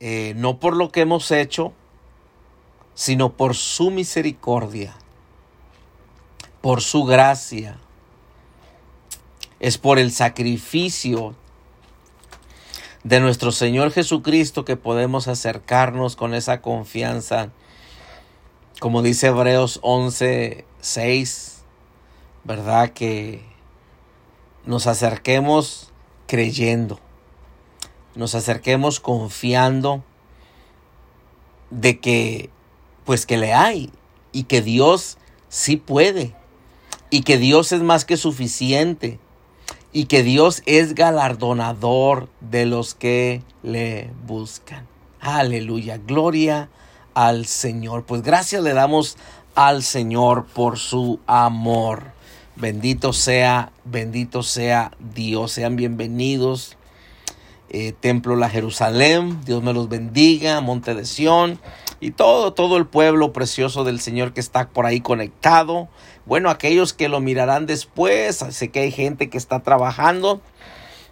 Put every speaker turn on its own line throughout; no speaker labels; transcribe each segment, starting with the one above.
eh, no por lo que hemos hecho, sino por su misericordia, por su gracia. Es por el sacrificio de nuestro Señor Jesucristo que podemos acercarnos con esa confianza. Como dice Hebreos 11, 6, ¿verdad? Que nos acerquemos creyendo, nos acerquemos confiando de que, pues que le hay y que Dios sí puede y que Dios es más que suficiente y que Dios es galardonador de los que le buscan. Aleluya, gloria al Señor. Pues gracias le damos al Señor por su amor. Bendito sea, bendito sea Dios. Sean bienvenidos. Eh, Templo La Jerusalén, Dios me los bendiga, Monte de Sión y todo, todo el pueblo precioso del Señor que está por ahí conectado. Bueno, aquellos que lo mirarán después, sé que hay gente que está trabajando,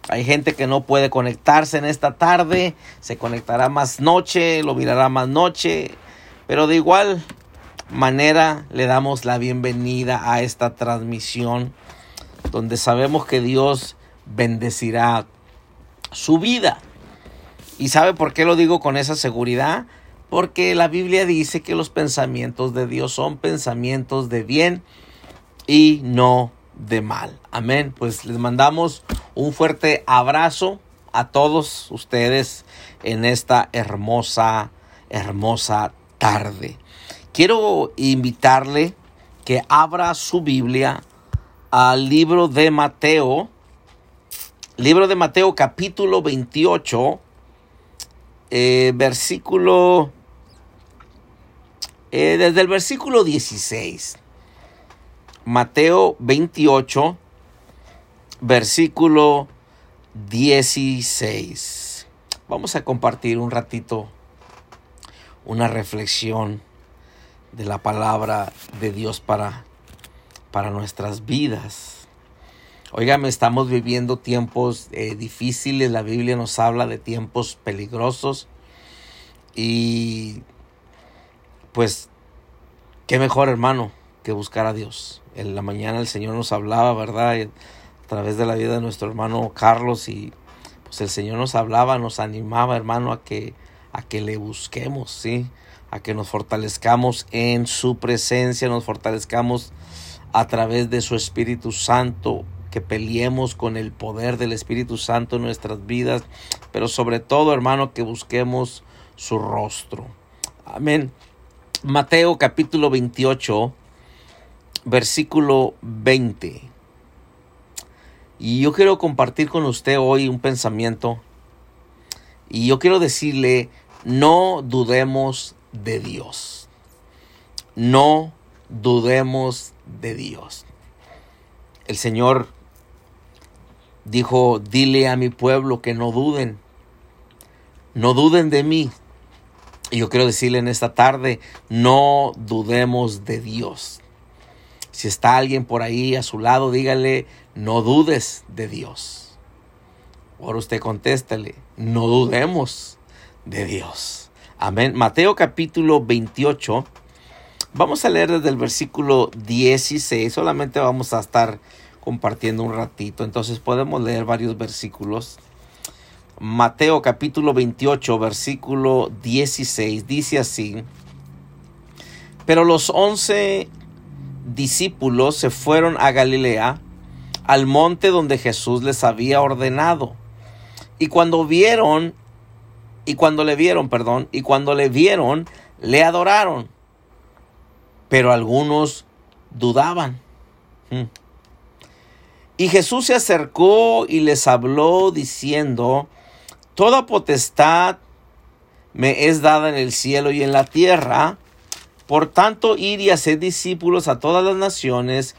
hay gente que no puede conectarse en esta tarde, se conectará más noche, lo mirará más noche, pero de igual manera le damos la bienvenida a esta transmisión donde sabemos que Dios bendecirá su vida. ¿Y sabe por qué lo digo con esa seguridad? Porque la Biblia dice que los pensamientos de Dios son pensamientos de bien y no de mal. Amén. Pues les mandamos un fuerte abrazo a todos ustedes en esta hermosa, hermosa tarde. Quiero invitarle que abra su Biblia al libro de Mateo, libro de Mateo capítulo 28, eh, versículo, eh, desde el versículo 16. Mateo 28, versículo 16. Vamos a compartir un ratito una reflexión de la palabra de Dios para, para nuestras vidas. Óigame, estamos viviendo tiempos eh, difíciles, la Biblia nos habla de tiempos peligrosos y pues qué mejor hermano que buscar a Dios en la mañana el Señor nos hablaba, ¿verdad? A través de la vida de nuestro hermano Carlos y pues el Señor nos hablaba, nos animaba, hermano, a que a que le busquemos, ¿sí? A que nos fortalezcamos en su presencia, nos fortalezcamos a través de su Espíritu Santo, que peleemos con el poder del Espíritu Santo en nuestras vidas, pero sobre todo, hermano, que busquemos su rostro. Amén. Mateo capítulo 28 versículo 20. Y yo quiero compartir con usted hoy un pensamiento. Y yo quiero decirle, no dudemos de Dios. No dudemos de Dios. El Señor dijo, dile a mi pueblo que no duden. No duden de mí. Y yo quiero decirle en esta tarde, no dudemos de Dios. Si está alguien por ahí a su lado, dígale, no dudes de Dios. Ahora usted contéstale, no dudemos de Dios. Amén. Mateo capítulo 28. Vamos a leer desde el versículo 16. Solamente vamos a estar compartiendo un ratito. Entonces podemos leer varios versículos. Mateo capítulo 28, versículo 16. Dice así. Pero los once discípulos se fueron a Galilea, al monte donde Jesús les había ordenado. Y cuando vieron, y cuando le vieron, perdón, y cuando le vieron, le adoraron. Pero algunos dudaban. Hmm. Y Jesús se acercó y les habló diciendo, Toda potestad me es dada en el cielo y en la tierra. Por tanto, ir y hacer discípulos a todas las naciones,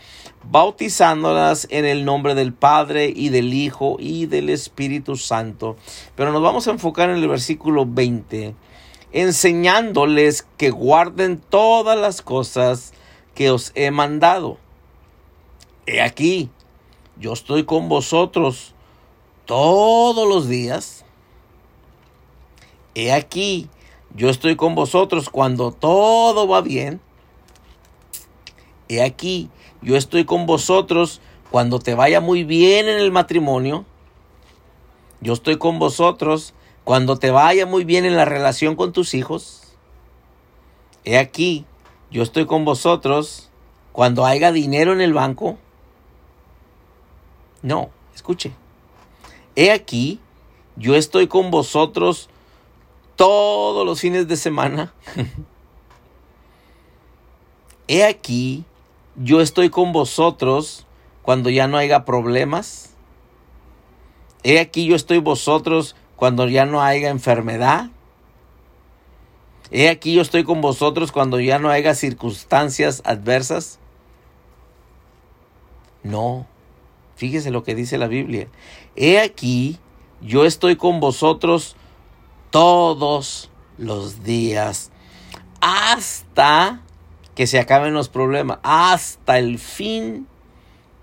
bautizándolas en el nombre del Padre y del Hijo y del Espíritu Santo. Pero nos vamos a enfocar en el versículo 20, enseñándoles que guarden todas las cosas que os he mandado. He aquí, yo estoy con vosotros todos los días He aquí, yo estoy con vosotros cuando todo va bien. He aquí, yo estoy con vosotros cuando te vaya muy bien en el matrimonio. Yo estoy con vosotros cuando te vaya muy bien en la relación con tus hijos. He aquí, yo estoy con vosotros cuando haya dinero en el banco. No, escuche. He aquí, yo estoy con vosotros todos los fines de semana. He aquí, yo estoy con vosotros cuando ya no haya problemas. He aquí, yo estoy vosotros cuando ya no haya enfermedad. He aquí, yo estoy con vosotros cuando ya no haya circunstancias adversas. No, fíjese lo que dice la Biblia. He aquí, yo estoy con vosotros todos los días hasta que se acaben los problemas, hasta el fin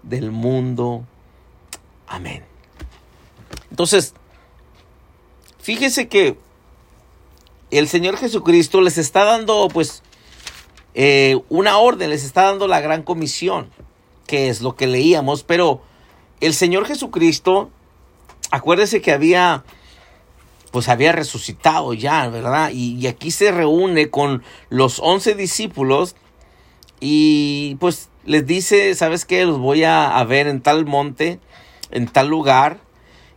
del mundo. Amén. Entonces, fíjese que el Señor Jesucristo les está dando, pues, eh, una orden, les está dando la gran comisión, que es lo que leíamos, pero el Señor Jesucristo, acuérdese que había pues había resucitado ya, ¿verdad? Y, aquí se reúne con los once discípulos y pues les dice, ¿sabes qué? Los voy a, ver en tal monte, en tal lugar.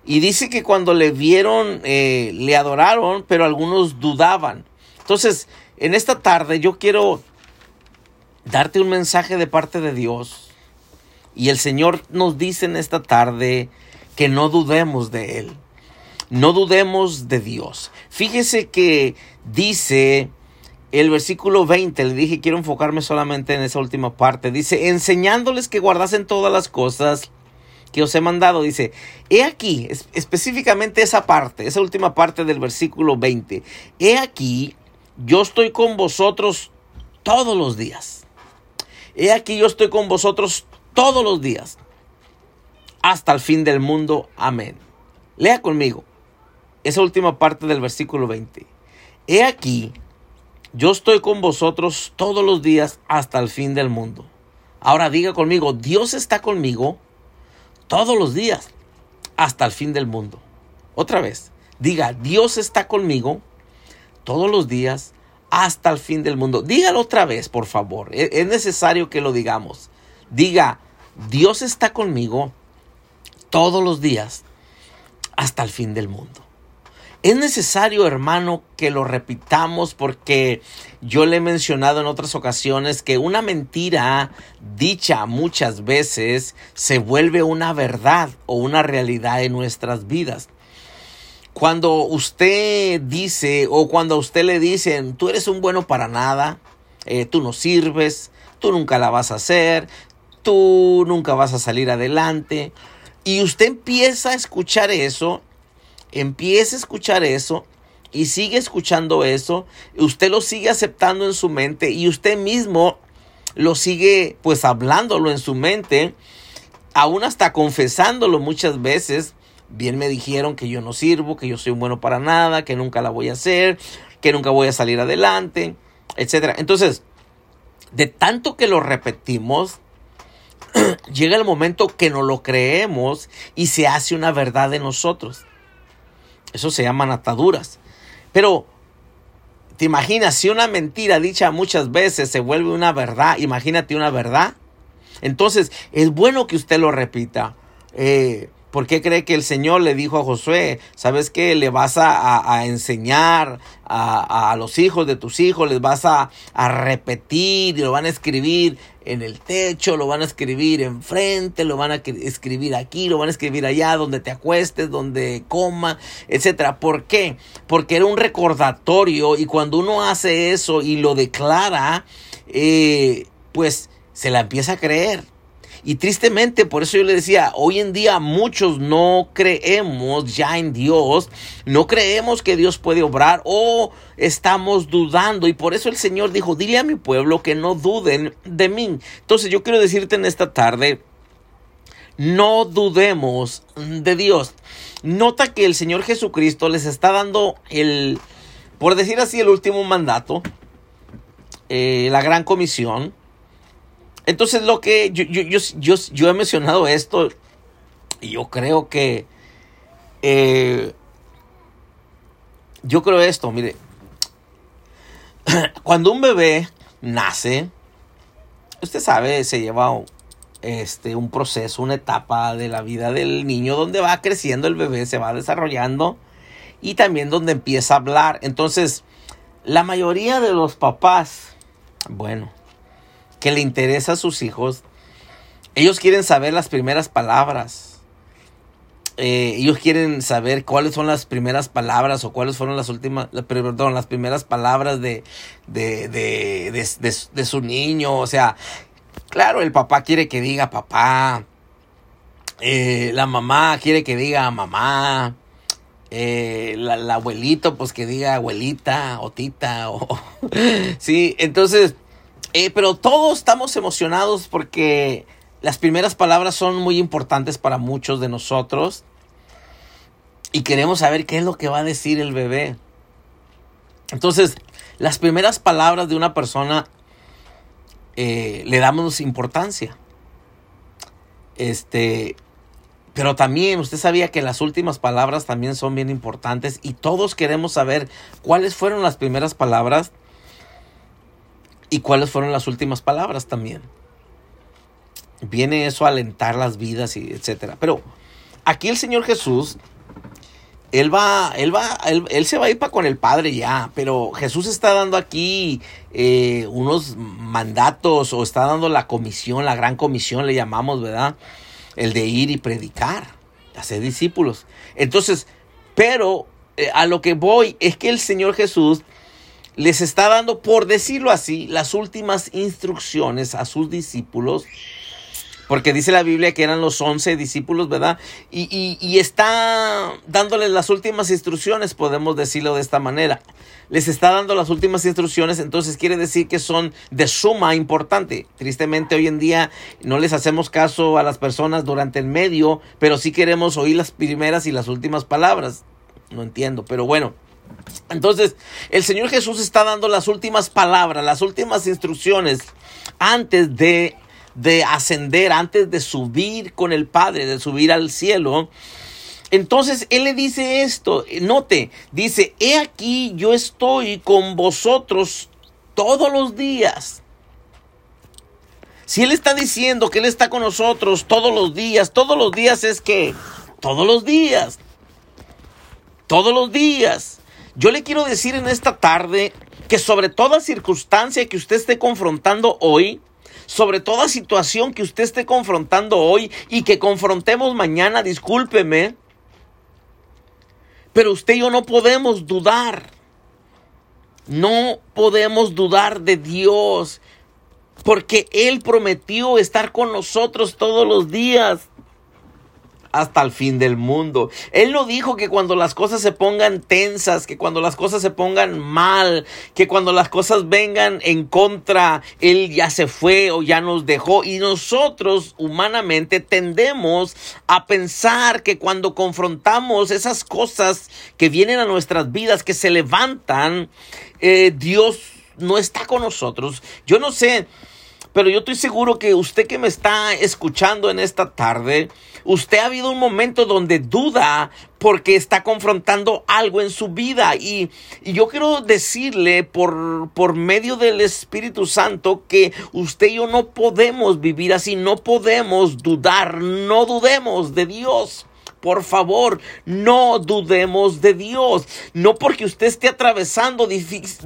Y dice que cuando le vieron, eh, le adoraron, pero algunos dudaban. Entonces, en esta tarde yo quiero darte un mensaje de parte de Dios. Y el Señor nos dice en esta tarde que no dudemos de Él no dudemos de Dios. Fíjese que dice el versículo 20, le dije quiero enfocarme solamente en esa última parte, dice, enseñándoles que guardasen todas las cosas que os he mandado, dice, he aquí, específicamente esa parte, esa última parte del versículo 20, he aquí, yo estoy con vosotros todos los días. He aquí, yo estoy con vosotros todos los días, hasta el fin del mundo. Amén. Lea conmigo esa última parte del versículo 20. He aquí, yo estoy con vosotros todos los días hasta el fin del mundo. Ahora diga conmigo, Dios está conmigo todos los días hasta el fin del mundo. Otra vez, diga, Dios está conmigo todos los días hasta el fin del mundo. Dígalo otra vez, por favor. E-, es necesario que lo digamos. Diga, Dios está conmigo todos los días hasta el fin del mundo. Es necesario, hermano, que lo repitamos porque yo le he mencionado en otras ocasiones que una mentira dicha muchas veces se vuelve una verdad o una realidad en nuestras vidas. Cuando usted dice o cuando a usted le dicen, tú eres un bueno para nada, eh, tú no sirves, tú nunca la vas a hacer, tú nunca vas a salir adelante, y usted empieza a escuchar eso, empiece a escuchar eso y sigue escuchando eso, usted lo sigue aceptando en su mente y usted mismo lo sigue pues hablándolo en su mente, aún hasta confesándolo muchas veces. Bien me dijeron que yo no sirvo, que yo soy bueno para nada, que nunca la voy a hacer, que nunca voy a salir adelante, etcétera. Entonces, de tanto que lo repetimos, llega el momento que no lo creemos y se hace una verdad de nosotros. Eso se llaman ataduras. Pero, ¿te imaginas si una mentira dicha muchas veces se vuelve una verdad? Imagínate una verdad. Entonces, es bueno que usted lo repita. Eh, ¿Por qué cree que el Señor le dijo a Josué, sabes qué? Le vas a, enseñar a, los hijos de tus hijos, les vas a, repetir y lo van a escribir en el techo, lo van a escribir enfrente, lo van a escribir aquí, lo van a escribir allá, donde te acuestes, donde coma, etcétera. ¿Por qué? Porque era un recordatorio y cuando uno hace eso y lo declara, eh, pues se la empieza a creer. Y tristemente, por eso yo le decía, hoy en día muchos no creemos ya en Dios, no creemos que Dios puede obrar o estamos dudando. Y por eso el Señor dijo, dile a mi pueblo que no duden de mí. Entonces yo quiero decirte en esta tarde, no dudemos de Dios. Nota que el Señor Jesucristo les está dando el, por decir así, el último mandato, eh, la gran comisión. Entonces lo que yo, yo, he mencionado esto y yo creo que eh, yo creo esto, mire, cuando un bebé nace, usted sabe, se lleva este, un proceso, una etapa de la vida del niño donde va creciendo el bebé, se va desarrollando y también donde empieza a hablar. Entonces, la mayoría de los papás, bueno, que le interesa a sus hijos, ellos quieren saber las primeras palabras. Eh, ellos quieren saber cuáles son las primeras palabras o cuáles fueron las últimas, perdón, las primeras palabras de, de, de, de, su niño. O sea, claro, el papá quiere que diga papá. Eh, la mamá quiere que diga mamá. Eh, la, abuelito, pues que diga abuelita o tita. O... sí, entonces, pero todos estamos emocionados porque las primeras palabras son muy importantes para muchos de nosotros y queremos saber qué es lo que va a decir el bebé. Entonces, las primeras palabras de una persona eh, le damos importancia. Este, pero también usted sabía que las últimas palabras también son bien importantes y todos queremos saber cuáles fueron las primeras palabras y cuáles fueron las últimas palabras también viene eso a alentar las vidas y etcétera. Pero aquí el Señor Jesús, él va, él va, él, se va a ir para con el Padre ya, pero Jesús está dando aquí eh, unos mandatos o está dando la comisión, la gran comisión le llamamos, ¿verdad? El de ir y predicar, hacer discípulos. Entonces, pero eh, a lo que voy es que el Señor Jesús les está dando, por decirlo así, las últimas instrucciones a sus discípulos porque dice la Biblia que eran los once discípulos, ¿verdad? Y, está dándoles las últimas instrucciones, podemos decirlo de esta manera. Les está dando las últimas instrucciones, entonces quiere decir que son de suma importante. Tristemente hoy en día no les hacemos caso a las personas durante el medio, pero sí queremos oír las primeras y las últimas palabras. No entiendo, pero bueno. Entonces, el Señor Jesús está dando las últimas palabras, las últimas instrucciones antes de de ascender, antes de subir con el Padre, de subir al cielo. Entonces Él le dice esto, note, dice, he aquí yo estoy con vosotros todos los días. Si Él está diciendo que Él está con nosotros todos los días, todos los días es que, todos los días, todos los días. Yo le quiero decir en esta tarde que sobre toda circunstancia que usted esté confrontando hoy, sobre toda situación que usted esté confrontando hoy y que confrontemos mañana, discúlpeme. Pero usted y yo no podemos dudar. No podemos dudar de Dios. Porque Él prometió estar con nosotros todos los días hasta el fin del mundo. Él no dijo que cuando las cosas se pongan tensas, que cuando las cosas se pongan mal, que cuando las cosas vengan en contra, Él ya se fue o ya nos dejó. Y nosotros humanamente tendemos a pensar que cuando confrontamos esas cosas que vienen a nuestras vidas, que se levantan, eh, Dios no está con nosotros. Yo no sé. Pero yo estoy seguro que usted que me está escuchando en esta tarde, usted ha habido un momento donde duda porque está confrontando algo en su vida. Y, y yo quiero decirle por, por medio del Espíritu Santo que usted y yo no podemos vivir así, no podemos dudar, no dudemos de Dios. Por favor, no dudemos de Dios. No porque usted esté atravesando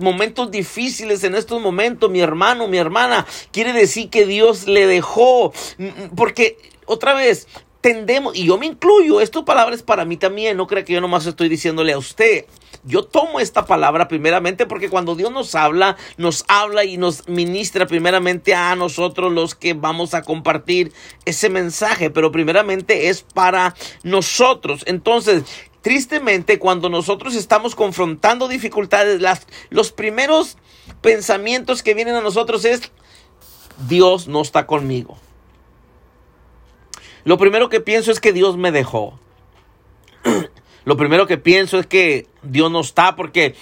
momentos difíciles en estos momentos, mi hermano, mi hermana, quiere decir que Dios le dejó. Porque, otra vez, tendemos, y yo me incluyo, estas palabras para mí también, no crea que yo nomás estoy diciéndole a usted. Yo tomo esta palabra primeramente porque cuando Dios nos habla, nos habla y nos ministra primeramente a nosotros los que vamos a compartir ese mensaje, pero primeramente es para nosotros. Entonces, tristemente, cuando nosotros estamos confrontando dificultades, los primeros pensamientos que vienen a nosotros es, Dios no está conmigo. Lo primero que pienso es que Dios me dejó. Lo primero que pienso es que Dios no está porque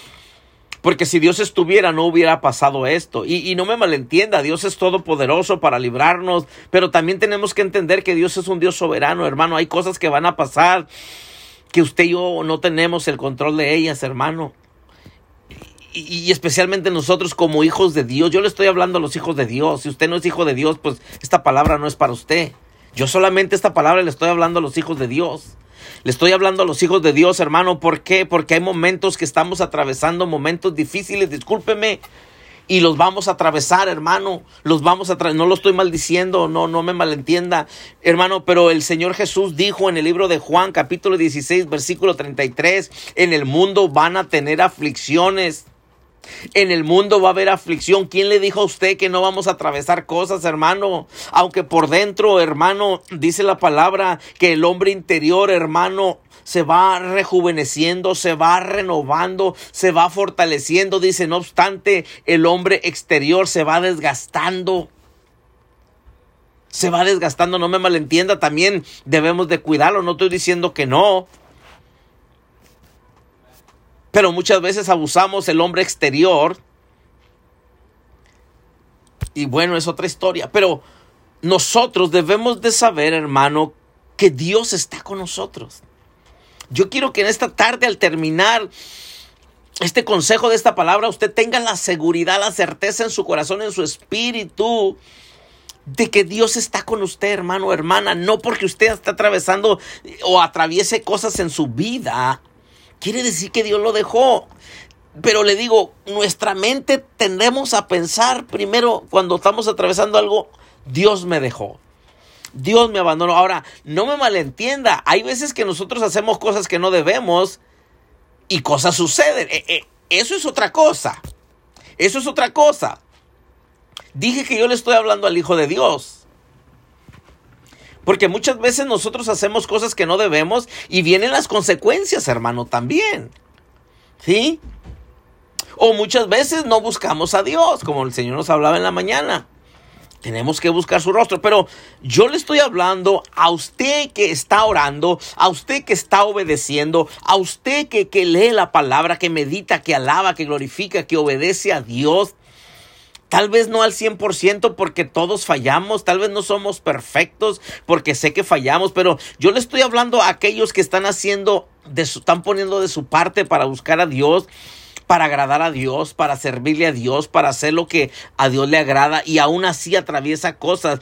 Porque si Dios estuviera, no hubiera pasado esto. Y, no me malentienda, Dios es todopoderoso para librarnos, pero también tenemos que entender que Dios es un Dios soberano, hermano. Hay cosas que van a pasar que usted y yo no tenemos el control de ellas, hermano. Y, y, especialmente nosotros como hijos de Dios. Yo le estoy hablando a los hijos de Dios. Si usted no es hijo de Dios, pues esta palabra no es para usted. Yo solamente esta palabra le estoy hablando a los hijos de Dios. Le estoy hablando a los hijos de Dios, hermano. ¿Por qué? Porque hay momentos que estamos atravesando momentos difíciles. Discúlpeme. Y los vamos a atravesar, hermano. Los vamos a atravesar. No lo estoy maldiciendo, no, no me malentienda, hermano. Pero el Señor Jesús dijo en el libro de Juan, capítulo 16, versículo 33, en el mundo van a tener aflicciones. En el mundo va a haber aflicción. ¿Quién le dijo a usted que no vamos a atravesar cosas, hermano? Aunque por dentro, hermano, dice la palabra que el hombre interior, hermano, se va rejuveneciendo, se va renovando, se va fortaleciendo. Dice, no obstante, el hombre exterior se va desgastando. Se va desgastando, no me malentienda, también debemos de cuidarlo, no estoy diciendo que no, pero muchas veces abusamos el hombre exterior. Y bueno, es otra historia. Pero nosotros debemos de saber, hermano, que Dios está con nosotros. Yo quiero que en esta tarde, al terminar este consejo de esta palabra, usted tenga la seguridad, la certeza en su corazón, en su espíritu, de que Dios está con usted, hermano, hermana. No porque usted está atravesando o atraviese cosas en su vida, quiere decir que Dios lo dejó. Pero le digo, nuestra mente tendemos a pensar primero cuando estamos atravesando algo, Dios me dejó. Dios me abandonó. Ahora, no me malentienda, hay veces que nosotros hacemos cosas que no debemos y cosas suceden. Eh, eh, eso es otra cosa. Eso es otra cosa. Dije que yo le estoy hablando al Hijo de Dios. Porque muchas veces nosotros hacemos cosas que no debemos y vienen las consecuencias, hermano, también. ¿Sí? O muchas veces no buscamos a Dios, como el Señor nos hablaba en la mañana. Tenemos que buscar su rostro, pero yo le estoy hablando a usted que está orando, a usted que está obedeciendo, a usted que, que lee la palabra, que medita, que alaba, que glorifica, que obedece a Dios. Tal vez no al 100% porque todos fallamos, tal vez no somos perfectos porque sé que fallamos, pero yo le estoy hablando a aquellos que están haciendo, de su, están poniendo de su parte para buscar a Dios, para agradar a Dios, para servirle a Dios, para hacer lo que a Dios le agrada y aún así atraviesa cosas.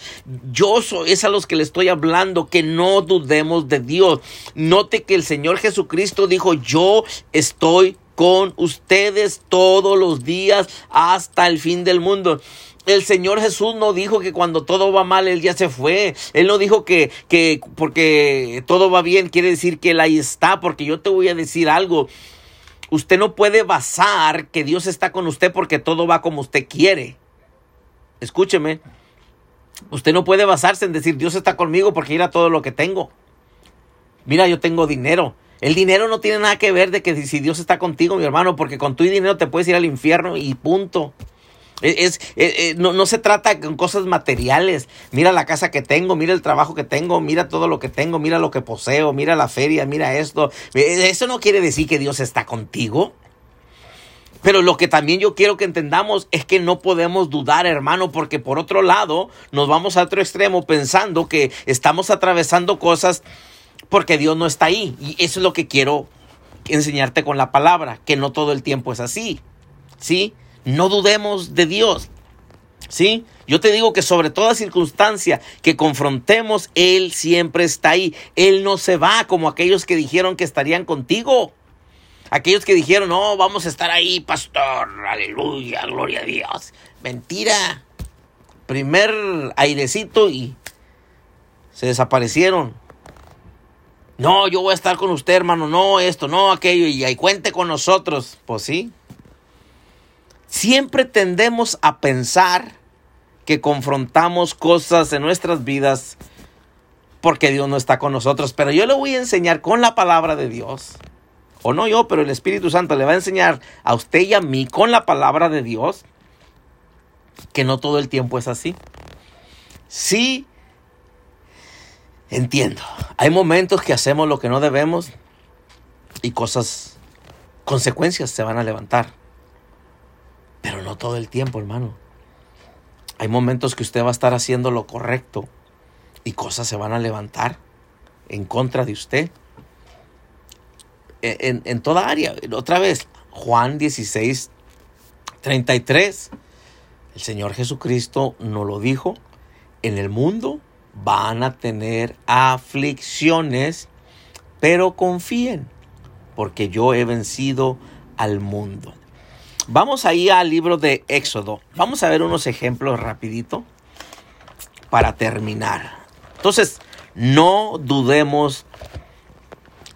Yo soy, es a los que le estoy hablando, que no dudemos de Dios. Note que el Señor Jesucristo dijo, yo estoy con ustedes todos los días hasta el fin del mundo. El Señor Jesús no dijo que cuando todo va mal Él ya se fue. Él no dijo que, que porque todo va bien quiere decir que Él ahí está. Porque yo te voy a decir algo. Usted no puede basar que Dios está con usted porque todo va como usted quiere. Escúcheme. Usted no puede basarse en decir Dios está conmigo porque mira todo lo que tengo. Mira, yo tengo dinero. El dinero no tiene nada que ver de que si Dios está contigo, mi hermano, porque con tu dinero te puedes ir al infierno y punto. Es, no, no, se trata con cosas materiales. Mira la casa que tengo, mira el trabajo que tengo, mira todo lo que tengo, mira lo que poseo, mira la feria, mira esto. Eso no quiere decir que Dios está contigo. Pero lo que también yo quiero que entendamos es que no podemos dudar, hermano, porque por otro lado nos vamos a otro extremo pensando que estamos atravesando cosas porque Dios no está ahí. Y eso es lo que quiero enseñarte con la palabra, que no todo el tiempo es así. ¿Sí? No dudemos de Dios. ¿Sí? Yo te digo que sobre toda circunstancia que confrontemos, Él siempre está ahí. Él no se va como aquellos que dijeron que estarían contigo. Aquellos que dijeron, no, vamos a estar ahí, pastor, aleluya, gloria a Dios. Mentira. Primer airecito y se desaparecieron. No, yo voy a estar con usted, hermano. No, esto, no, aquello. Y ahí cuente con nosotros. Pues sí. Siempre tendemos a pensar que confrontamos cosas en nuestras vidas porque Dios no está con nosotros. Pero yo le voy a enseñar con la palabra de Dios. O no yo, pero el Espíritu Santo le va a enseñar a usted y a mí con la palabra de Dios que no todo el tiempo es así. Sí Entiendo. Hay momentos que hacemos lo que no debemos y cosas, consecuencias se van a levantar. no todo el tiempo, hermano. Hay momentos que usted va a estar haciendo lo correcto y cosas se van a levantar en contra de usted. E, en, en toda área. Otra vez, Juan 16, 33. El Señor Jesucristo nos lo dijo. En el mundo van a tener aflicciones, pero confíen, porque yo he vencido al mundo. Vamos ahí al libro de Éxodo. Vamos a ver unos ejemplos rapidito para terminar. Entonces, no dudemos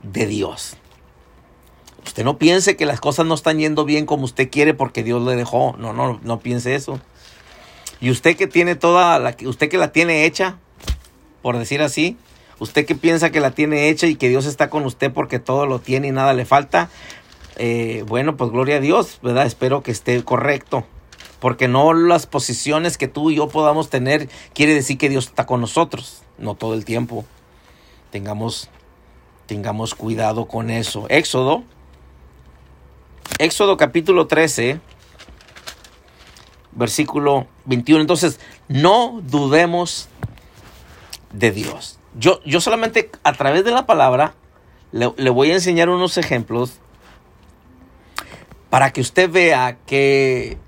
de Dios. Usted no piense que las cosas no están yendo bien como usted quiere porque Dios le dejó. No, no, no piense eso. Y usted que tiene toda la usted que la tiene hecha, por decir así, usted que piensa que la tiene hecha y que Dios está con usted porque todo lo tiene y nada le falta, eh, bueno, pues gloria a Dios, ¿verdad? Espero que esté correcto. Porque no las posiciones que tú y yo podamos tener quiere decir que Dios está con nosotros, no todo el tiempo. Tengamos, tengamos cuidado con eso. Éxodo, Éxodo capítulo 13, versículo 21. Entonces, no dudemos de Dios. Yo, yo solamente a través de la palabra le, voy a enseñar unos ejemplos para que usted vea que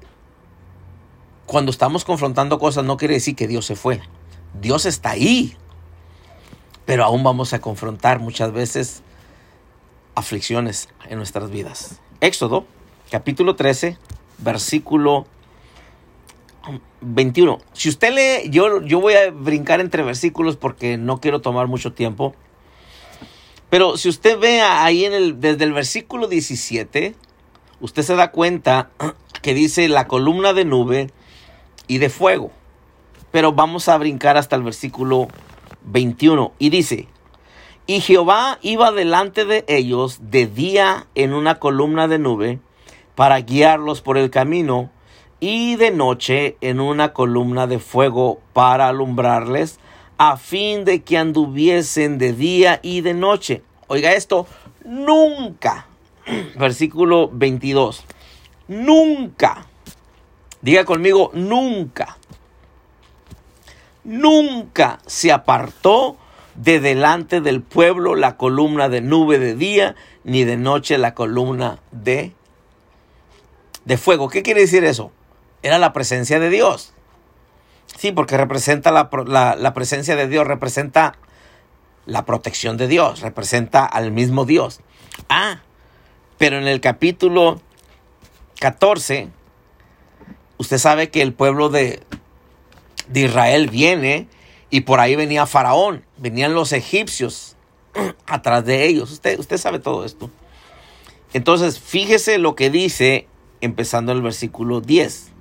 cuando estamos confrontando cosas no quiere decir que Dios se fue. Dios está ahí. Pero aún vamos a confrontar muchas veces aflicciones en nuestras vidas. Éxodo, capítulo 13, versículo 21. Si usted lee, yo, yo voy a brincar entre versículos porque no quiero tomar mucho tiempo. Pero si usted ve ahí en el, desde el versículo 17, usted se da cuenta que dice la columna de nube y de fuego. Pero vamos a brincar hasta el versículo 21 y dice, y Jehová iba delante de ellos de día en una columna de nube para guiarlos por el camino y de noche en una columna de fuego para alumbrarles a fin de que anduviesen de día y de noche. Oiga esto, nunca versículo 22. Nunca, diga conmigo, nunca, nunca se apartó de delante del pueblo la columna de nube de día, ni de noche la columna de, de fuego. ¿Qué quiere decir eso? Era la presencia de Dios. Sí, porque representa la, la, presencia de Dios, representa la protección de Dios, representa al mismo Dios. Ah, pero en el capítulo 14, usted sabe que el pueblo de, de Israel viene y por ahí venía Faraón, venían los egipcios atrás de ellos. Usted, usted sabe todo esto. Entonces, fíjese lo que dice, empezando el versículo 10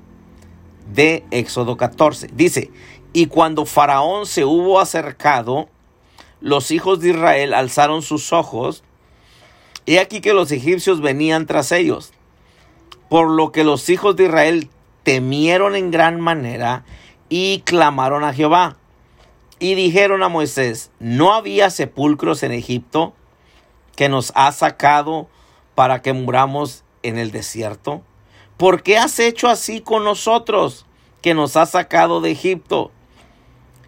de Éxodo 14. Dice, y cuando Faraón se hubo acercado, los hijos de Israel alzaron sus ojos He aquí que los egipcios venían tras ellos, por lo que los hijos de Israel temieron en gran manera y clamaron a Jehová. Y dijeron a Moisés, ¿no había sepulcros en Egipto que nos ha sacado para que muramos en el desierto? ¿Por qué has hecho así con nosotros que nos has sacado de Egipto?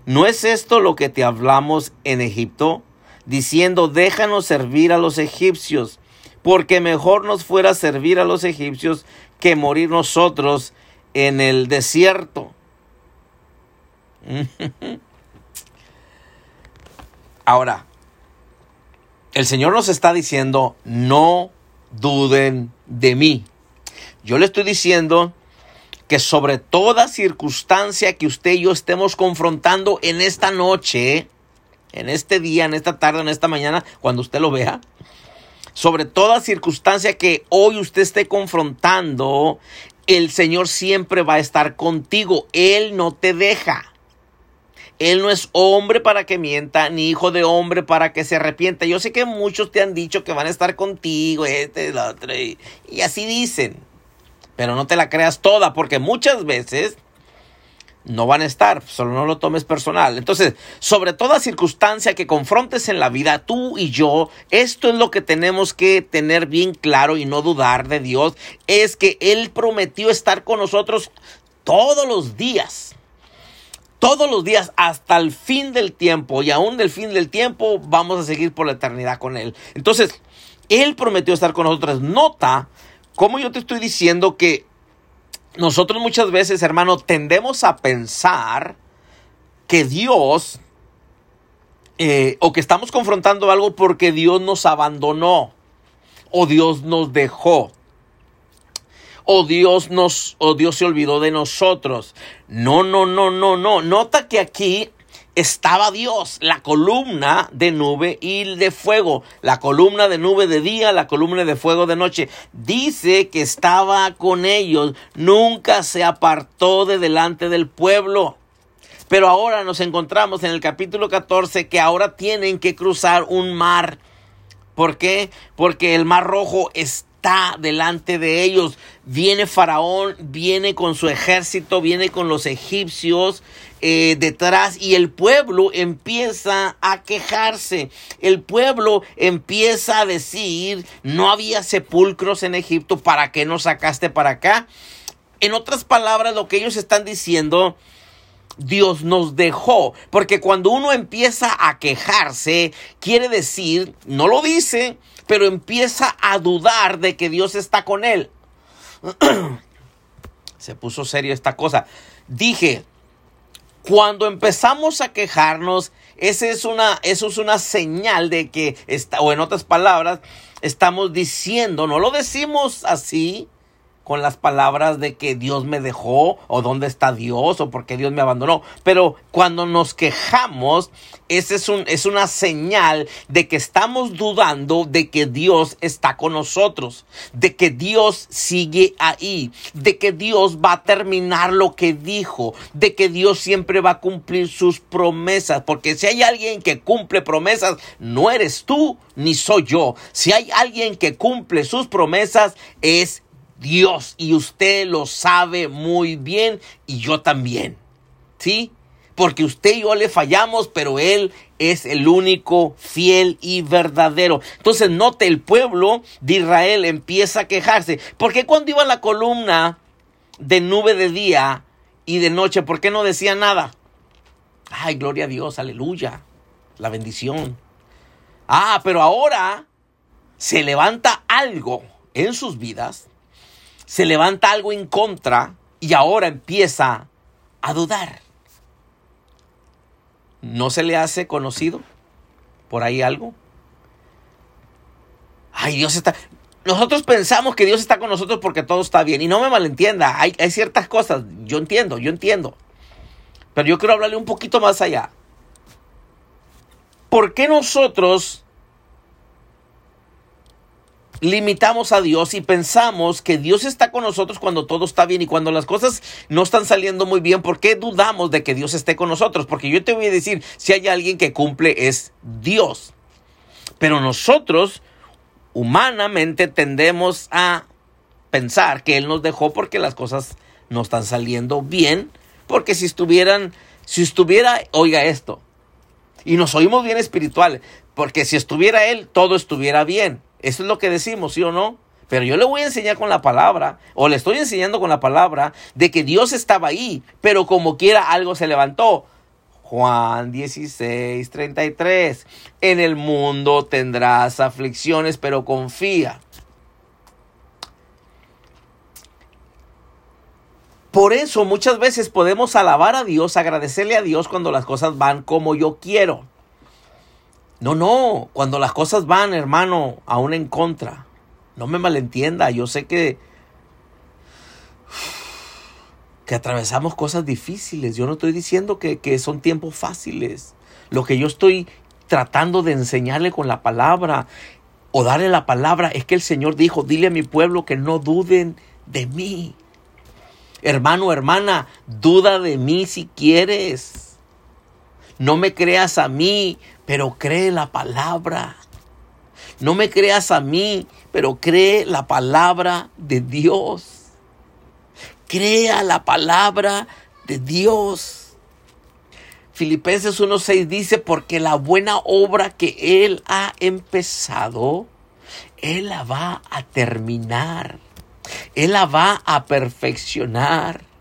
¿No es esto lo que te hablamos en Egipto? diciendo, déjanos servir a los egipcios, porque mejor nos fuera servir a los egipcios que morir nosotros en el desierto. Ahora, el Señor nos está diciendo, no duden de mí. Yo le estoy diciendo que sobre toda circunstancia que usted y yo estemos confrontando en esta noche, en este día, en esta tarde, en esta mañana, cuando usted lo vea, sobre toda circunstancia que hoy usted esté confrontando, el Señor siempre va a estar contigo. Él no te deja. Él no es hombre para que mienta, ni hijo de hombre para que se arrepienta. Yo sé que muchos te han dicho que van a estar contigo, este, el otro, y, y así dicen. Pero no te la creas toda, porque muchas veces no van a estar, solo no lo tomes personal. Entonces, sobre toda circunstancia que confrontes en la vida, tú y yo, esto es lo que tenemos que tener bien claro y no dudar de Dios, es que Él prometió estar con nosotros todos los días. Todos los días hasta el fin del tiempo y aún del fin del tiempo vamos a seguir por la eternidad con Él. Entonces, Él prometió estar con nosotros. Nota cómo yo te estoy diciendo que nosotros muchas veces, hermano, tendemos a pensar que Dios eh, o que estamos confrontando algo porque Dios nos abandonó o Dios nos dejó o Dios nos o Dios se olvidó de nosotros. No, no, no, no, no. Nota que aquí estaba Dios, la columna de nube y de fuego, la columna de nube de día, la columna de fuego de noche. Dice que estaba con ellos, nunca se apartó de delante del pueblo. Pero ahora nos encontramos en el capítulo 14 que ahora tienen que cruzar un mar. ¿Por qué? Porque el mar rojo está delante de ellos. Viene Faraón, viene con su ejército, viene con los egipcios eh, detrás y el pueblo empieza a quejarse. El pueblo empieza a decir, no había sepulcros en Egipto, ¿para qué nos sacaste para acá? En otras palabras, lo que ellos están diciendo, Dios nos dejó. Porque cuando uno empieza a quejarse, quiere decir, no lo dice, pero empieza a dudar de que Dios está con él. Se puso serio esta cosa. Dije, cuando empezamos a quejarnos, esa es una, eso es una señal de que, está, o en otras palabras, estamos diciendo, no lo decimos así, con las palabras de que Dios me dejó o dónde está Dios o porque Dios me abandonó. Pero cuando nos quejamos, ese es, un, es una señal de que estamos dudando de que Dios está con nosotros, de que Dios sigue ahí, de que Dios va a terminar lo que dijo, de que Dios siempre va a cumplir sus promesas. Porque si hay alguien que cumple promesas, no eres tú ni soy yo. Si hay alguien que cumple sus promesas, es Dios y usted lo sabe muy bien y yo también. ¿Sí? Porque usted y yo le fallamos, pero Él es el único fiel y verdadero. Entonces note, el pueblo de Israel empieza a quejarse. ¿Por qué cuando iba la columna de nube de día y de noche, por qué no decía nada? Ay, gloria a Dios, aleluya, la bendición. Ah, pero ahora se levanta algo en sus vidas se levanta algo en contra y ahora empieza a dudar. ¿No se le hace conocido por ahí algo? Ay, Dios está... Nosotros pensamos que Dios está con nosotros porque todo está bien. Y no me malentienda, hay, hay ciertas cosas, yo entiendo, yo entiendo. Pero yo quiero hablarle un poquito más allá. ¿Por qué nosotros limitamos a Dios y pensamos que Dios está con nosotros cuando todo está bien y cuando las cosas no están saliendo muy bien, ¿por qué dudamos de que Dios esté con nosotros? Porque yo te voy a decir, si hay alguien que cumple es Dios. Pero nosotros humanamente tendemos a pensar que Él nos dejó porque las cosas no están saliendo bien, porque si estuvieran, si estuviera, oiga esto, y nos oímos bien espirituales, porque si estuviera Él, todo estuviera bien. Eso es lo que decimos, ¿sí o no? Pero yo le voy a enseñar con la palabra, o le estoy enseñando con la palabra, de que Dios estaba ahí, pero como quiera algo se levantó. Juan 16, 33. En el mundo tendrás aflicciones, pero confía. Por eso muchas veces podemos alabar a Dios, agradecerle a Dios cuando las cosas van como yo quiero. No, no, cuando las cosas van, hermano, aún en contra. No me malentienda, yo sé que que atravesamos cosas difíciles. Yo no estoy diciendo que, que son tiempos fáciles. Lo que yo estoy tratando de enseñarle con la palabra o darle la palabra es que el Señor dijo, dile a mi pueblo que no duden de mí. Hermano, hermana, duda de mí si quieres. No me creas a mí, pero cree la palabra. No me creas a mí, pero cree la palabra de Dios. Crea la palabra de Dios. Filipenses 1.6 dice, porque la buena obra que Él ha empezado, Él la va a terminar. Él la va a perfeccionar.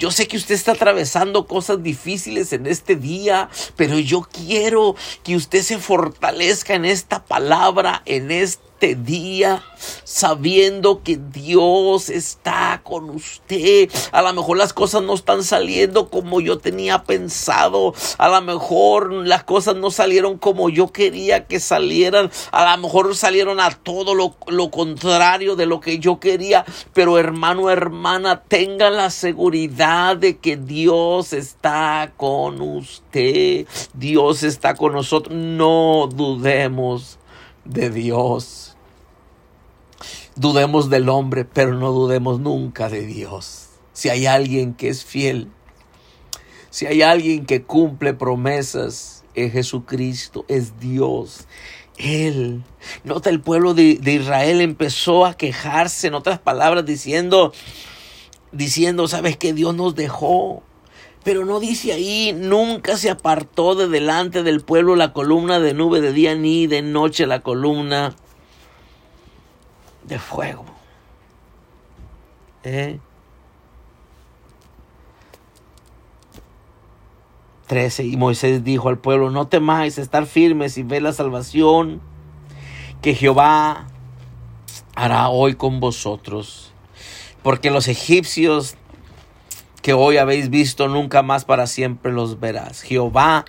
Yo sé que usted está atravesando cosas difíciles en este día, pero yo quiero que usted se fortalezca en esta palabra, en este este día sabiendo que Dios está con usted. A lo mejor las cosas no están saliendo como yo tenía pensado. A lo mejor las cosas no salieron como yo quería que salieran. A lo mejor salieron a todo lo, lo contrario de lo que yo quería. Pero hermano, hermana, tenga la seguridad de que Dios está con usted. Dios está con nosotros. No dudemos de Dios. Dudemos del hombre, pero no dudemos nunca de Dios. Si hay alguien que es fiel, si hay alguien que cumple promesas, es Jesucristo, es Dios. Él. Nota, el pueblo de, de, Israel empezó a quejarse, en otras palabras, diciendo, diciendo, ¿sabes que Dios nos dejó? Pero no dice ahí, nunca se apartó de delante del pueblo la columna de nube de día ni de noche la columna de fuego. ¿Eh? 13. Y Moisés dijo al pueblo, no temáis estar firmes y ve la salvación que Jehová hará hoy con vosotros. Porque los egipcios que hoy habéis visto nunca más para siempre los verás. Jehová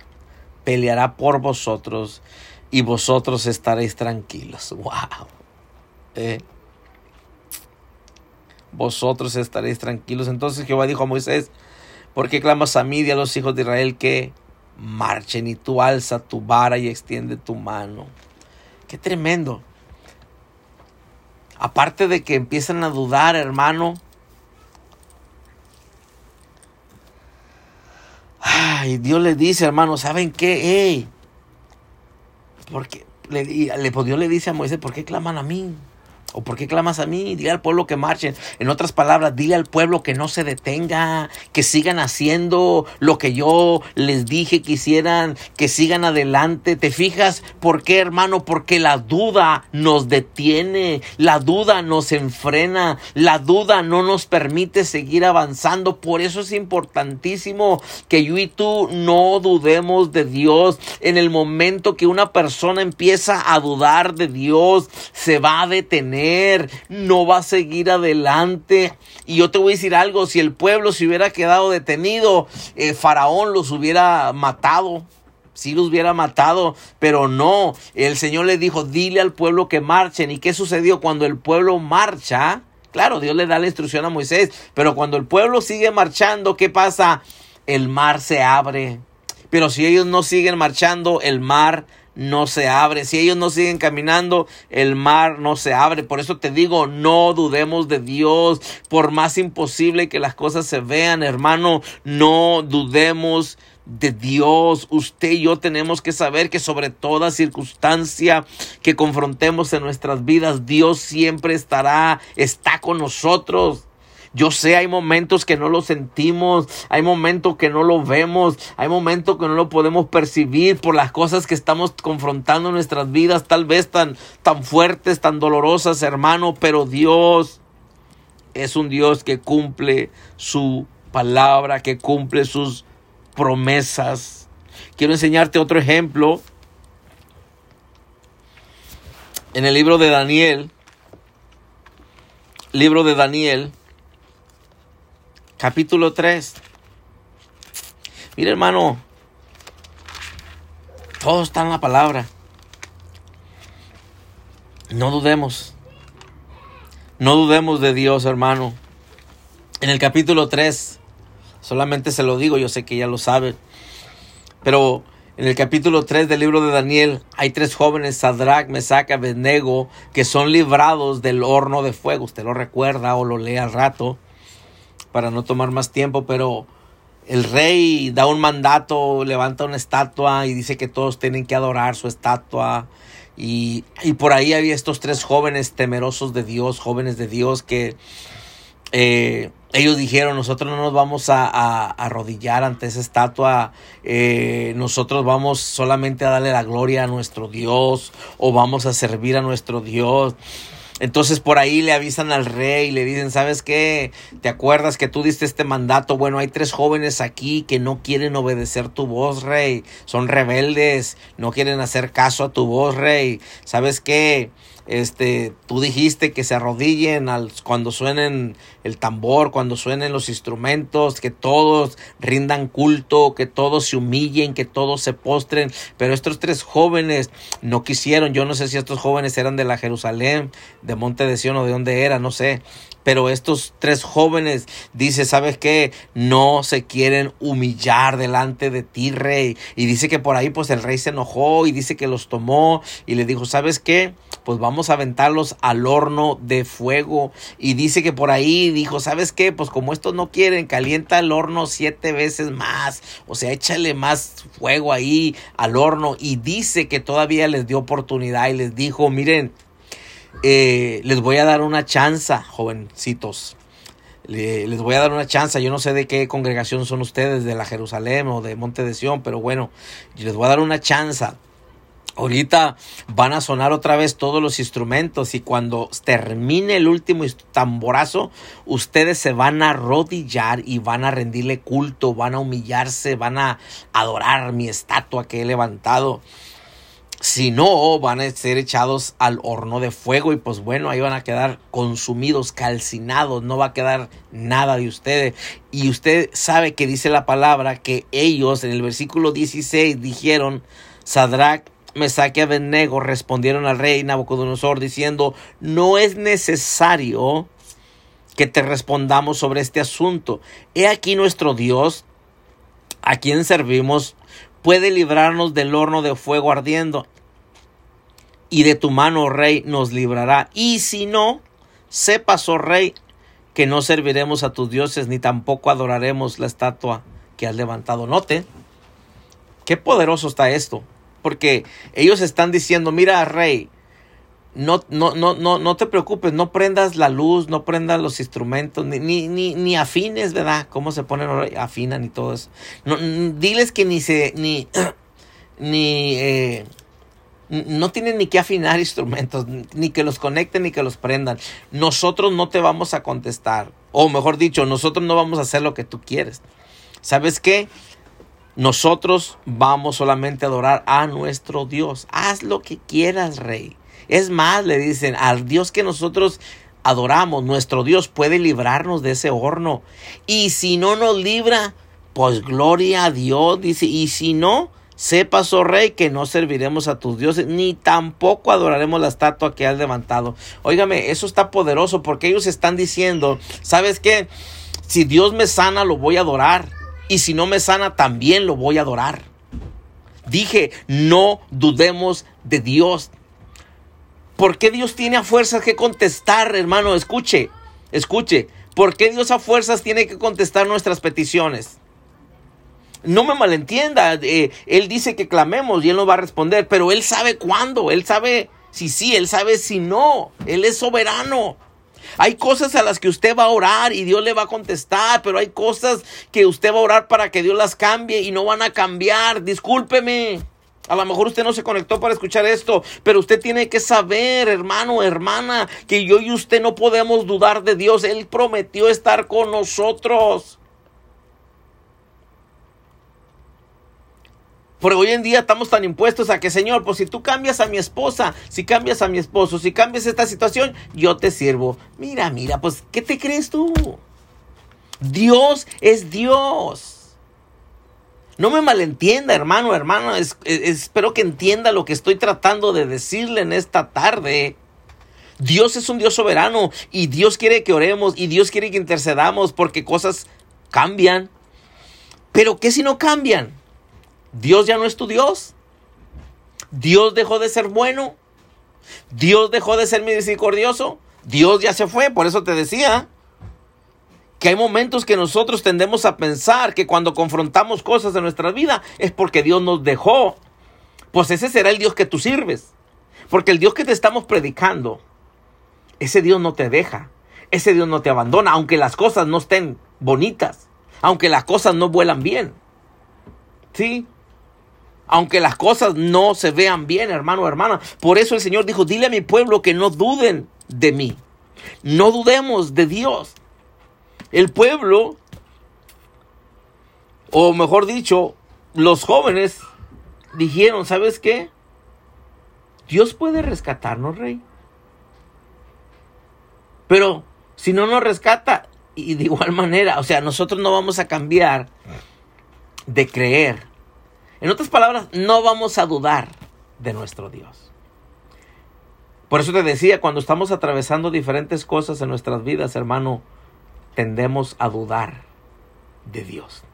peleará por vosotros y vosotros estaréis tranquilos. Wow. Eh, vosotros estaréis tranquilos. Entonces Jehová dijo a Moisés, ¿por qué clamas a mí y a los hijos de Israel que marchen y tú alza tu vara y extiende tu mano? Qué tremendo. Aparte de que empiezan a dudar, hermano. Ay, Dios le dice, hermano, ¿saben qué? Porque le, Dios le dice a Moisés, ¿por qué claman a mí? ¿O por qué clamas a mí? Dile al pueblo que marchen. En otras palabras, dile al pueblo que no se detenga, que sigan haciendo lo que yo les dije que hicieran, que sigan adelante. ¿Te fijas por qué, hermano? Porque la duda nos detiene, la duda nos enfrena, la duda no nos permite seguir avanzando. Por eso es importantísimo que yo y tú no dudemos de Dios. En el momento que una persona empieza a dudar de Dios, se va a detener no va a seguir adelante. Y yo te voy a decir algo, si el pueblo se hubiera quedado detenido, eh, Faraón los hubiera matado. Si los hubiera matado, pero no. El Señor le dijo, dile al pueblo que marchen. ¿Y qué sucedió cuando el pueblo marcha? Claro, Dios le da la instrucción a Moisés, pero cuando el pueblo sigue marchando, ¿qué pasa? El mar se abre. Pero si ellos no siguen marchando, el mar no se abre. Si ellos no siguen caminando, el mar no se abre. Por eso te digo, no dudemos de Dios. Por más imposible que las cosas se vean, hermano, no dudemos de Dios. Usted y yo tenemos que saber que sobre toda circunstancia que confrontemos en nuestras vidas, Dios siempre estará, está con nosotros. Yo sé, hay momentos que no lo sentimos, hay momentos que no lo vemos, hay momentos que no lo podemos percibir por las cosas que estamos confrontando en nuestras vidas, tal vez tan, tan fuertes, tan dolorosas, hermano, pero Dios es un Dios que cumple su palabra, que cumple sus promesas. Quiero enseñarte otro ejemplo. En el libro de Daniel, libro de Daniel, capítulo 3. Mira hermano, todo está en la palabra. No dudemos. No dudemos de Dios, hermano. En el capítulo 3, solamente se lo digo, yo sé que ya lo sabe. Pero en el capítulo 3 del libro de Daniel hay tres jóvenes, Sadrach, Mesach, Abednego, que son librados del horno de fuego. Usted lo recuerda o lo lee al rato para no tomar más tiempo, pero el rey da un mandato, levanta una estatua y dice que todos tienen que adorar su estatua. Y, por ahí había estos tres jóvenes temerosos de Dios, jóvenes de Dios que eh, ellos dijeron, nosotros no nos vamos a, arrodillar ante esa estatua, eh, nosotros vamos solamente a darle la gloria a nuestro Dios o vamos a servir a nuestro Dios. Entonces por ahí le avisan al rey, le dicen, ¿sabes qué? ¿Te acuerdas que tú diste este mandato? Bueno, hay tres jóvenes aquí que no quieren obedecer tu voz, rey. Son rebeldes, no quieren hacer caso a tu voz, rey. ¿Sabes qué? Este, tú dijiste que se arrodillen al, cuando suenen el tambor, cuando suenen los instrumentos, que todos rindan culto, que todos se humillen, que todos se postren. Pero estos tres jóvenes no quisieron. Yo no sé si estos jóvenes eran de la Jerusalén, de Monte de Sion o de dónde era, no sé. Pero estos tres jóvenes, dice, ¿sabes qué? No se quieren humillar delante de ti, rey. Y dice que por ahí pues el rey se enojó y dice que los tomó y le dijo, ¿sabes qué? Pues vamos a aventarlos al horno de fuego. Y dice que por ahí dijo, ¿sabes qué? Pues como estos no quieren, calienta el horno siete veces más. O sea, échale más fuego ahí al horno. Y dice que todavía les dio oportunidad y les dijo, miren, eh, les voy a dar una chance, jovencitos. les voy a dar una chance. Yo no sé de qué congregación son ustedes, de la Jerusalén o de Monte de Sion, pero bueno, les voy a dar una chance. Ahorita van a sonar otra vez todos los instrumentos y cuando termine el último tamborazo, ustedes se van a arrodillar y van a rendirle culto, van a humillarse, van a adorar mi estatua que he levantado. Si no, van a ser echados al horno de fuego y pues bueno, ahí van a quedar consumidos, calcinados, no va a quedar nada de ustedes. Y usted sabe que dice la palabra que ellos en el versículo 16 dijeron, Sadrach, Mesach y Abednego respondieron al rey Nabucodonosor diciendo, no es necesario que te respondamos sobre este asunto. He aquí nuestro Dios, a quien servimos, puede librarnos del horno de fuego ardiendo y de tu mano, rey, nos librará. Y si no, sepas, oh rey, que no serviremos a tus dioses ni tampoco adoraremos la estatua que has levantado. Note, qué poderoso está esto, porque ellos están diciendo, mira, rey, no, no, no, no, no te preocupes, no prendas la luz, no prendas los instrumentos, ni, ni, ni, ni afines, ¿verdad? ¿Cómo se ponen? Afinan y todo eso. Diles que ni se, ni, ni, eh, no tienen ni que afinar instrumentos, ni que los conecten, ni que los prendan. Nosotros no te vamos a contestar. O mejor dicho, nosotros no vamos a hacer lo que tú quieres. ¿Sabes qué? Nosotros vamos solamente a adorar a nuestro Dios. Haz lo que quieras, rey. Es más, le dicen, al Dios que nosotros adoramos, nuestro Dios puede librarnos de ese horno. Y si no nos libra, pues gloria a Dios, dice. Y si no, Sepas, oh rey, que no serviremos a tus dioses, ni tampoco adoraremos la estatua que has levantado. Óigame, eso está poderoso porque ellos están diciendo, ¿sabes qué? Si Dios me sana, lo voy a adorar. Y si no me sana, también lo voy a adorar. Dije, no dudemos de Dios. ¿Por qué Dios tiene a fuerzas que contestar, hermano? Escuche, escuche. ¿Por qué Dios a fuerzas tiene que contestar nuestras peticiones? no me malentienda, eh, él dice que clamemos y él no va a responder, pero él sabe cuándo, él sabe si sí, él sabe si no, él es soberano. Hay cosas a las que usted va a orar y Dios le va a contestar, pero hay cosas que usted va a orar para que Dios las cambie y no van a cambiar. Discúlpeme. A lo mejor usted no se conectó para escuchar esto, pero usted tiene que saber, hermano, hermana, que yo y usted no podemos dudar de Dios. Él prometió estar con nosotros. Porque hoy en día estamos tan impuestos a que, Señor, pues si tú cambias a mi esposa, si cambias a mi esposo, si cambias esta situación, yo te sirvo. Mira, mira, pues, ¿qué te crees tú? Dios es Dios. No me malentienda, hermano, hermano. espero que entienda lo que estoy tratando de decirle en esta tarde. Dios es un Dios soberano y Dios quiere que oremos y Dios quiere que intercedamos porque cosas cambian. Pero ¿qué si no cambian? Dios ya no es tu Dios. Dios dejó de ser bueno. Dios dejó de ser misericordioso. Dios ya se fue. Por eso te decía que hay momentos que nosotros tendemos a pensar que cuando confrontamos cosas de nuestra vida es porque Dios nos dejó. Pues ese será el Dios que tú sirves. Porque el Dios que te estamos predicando, ese Dios no te deja. ese Dios no te abandona, aunque las cosas no estén bonitas, aunque las cosas no vuelan bien. ¿Sí? Aunque las cosas no se vean bien, hermano o hermana. Por eso el Señor dijo, dile a mi pueblo que no duden de mí. No dudemos de Dios. El pueblo, o mejor dicho, los jóvenes dijeron, ¿sabes qué? Dios puede rescatarnos, rey. Pero si no nos rescata, y de igual manera, o sea, nosotros no vamos a cambiar de creer. En otras palabras, no vamos a dudar de nuestro Dios. Por eso te decía, cuando estamos atravesando diferentes cosas en nuestras vidas, hermano, tendemos a dudar de Dios.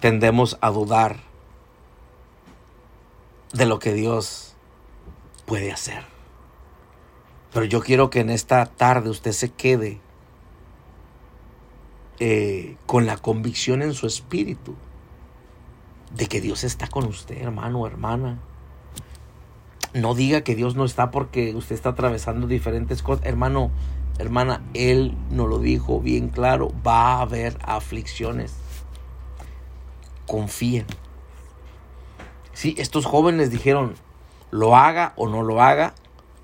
Tendemos a dudar de lo que Dios puede hacer. Pero yo quiero que en esta tarde usted se quede eh, con la convicción en su espíritu de que Dios está con usted, hermano hermana. No diga que Dios no está porque usted está atravesando diferentes cosas. Hermano, hermana, Él nos lo dijo bien claro. Va a haber aflicciones. Confíen. Sí, estos jóvenes dijeron, lo haga o no lo haga,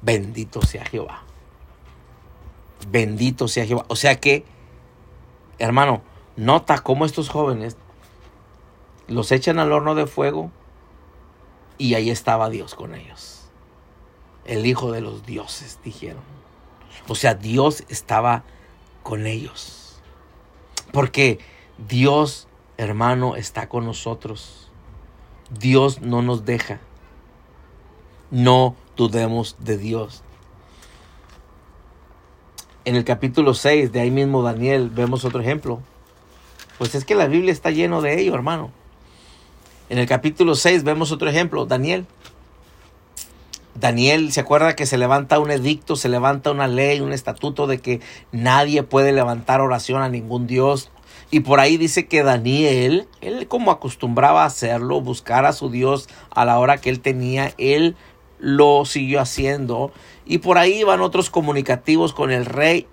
bendito sea Jehová. Bendito sea Jehová. O sea que, hermano, nota cómo estos jóvenes los echan al horno de fuego y ahí estaba Dios con ellos. El Hijo de los dioses, dijeron. O sea, Dios estaba con ellos. Porque Dios, hermano, está con nosotros. Dios no nos deja. No dudemos de Dios. En el capítulo 6, de ahí mismo Daniel, vemos otro ejemplo. Pues es que la Biblia está lleno de ello, hermano. En el capítulo 6 vemos otro ejemplo, Daniel. Daniel se acuerda que se levanta un edicto, se levanta una ley, un estatuto de que nadie puede levantar oración a ningún Dios. Y por ahí dice que Daniel, él como acostumbraba a hacerlo, buscar a su Dios a la hora que él tenía, él lo siguió haciendo. Y por ahí van otros comunicativos con el rey.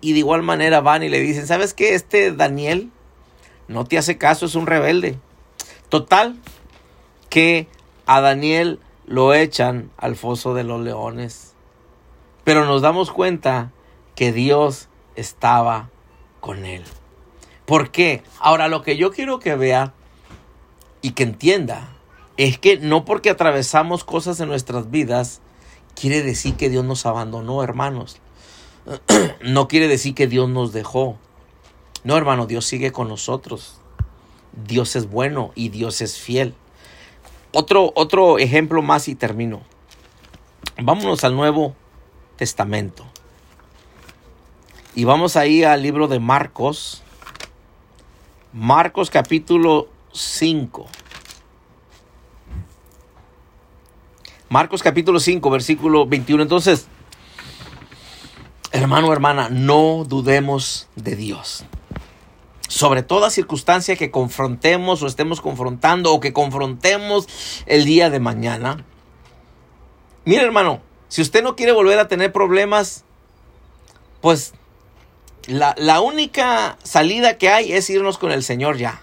Y de igual manera van y le dicen, ¿sabes qué? Este Daniel no te hace caso, es un rebelde. Total, que a Daniel lo echan al foso de los leones. Pero nos damos cuenta que Dios estaba con él. ¿Por qué? Ahora lo que yo quiero que vea y que entienda es que no porque atravesamos cosas en nuestras vidas quiere decir que Dios nos abandonó, hermanos. No quiere decir que Dios nos dejó. No, hermano, Dios sigue con nosotros. Dios es bueno y Dios es fiel. Otro, otro ejemplo más y termino. Vámonos al Nuevo Testamento. Y vamos ahí al libro de Marcos. Marcos capítulo 5. Marcos capítulo 5, versículo 21. Entonces, hermano, hermana, no dudemos de Dios sobre toda circunstancia que confrontemos o estemos confrontando o que confrontemos el día de mañana. Mire hermano, si usted no quiere volver a tener problemas, pues la, única salida que hay es irnos con el Señor ya.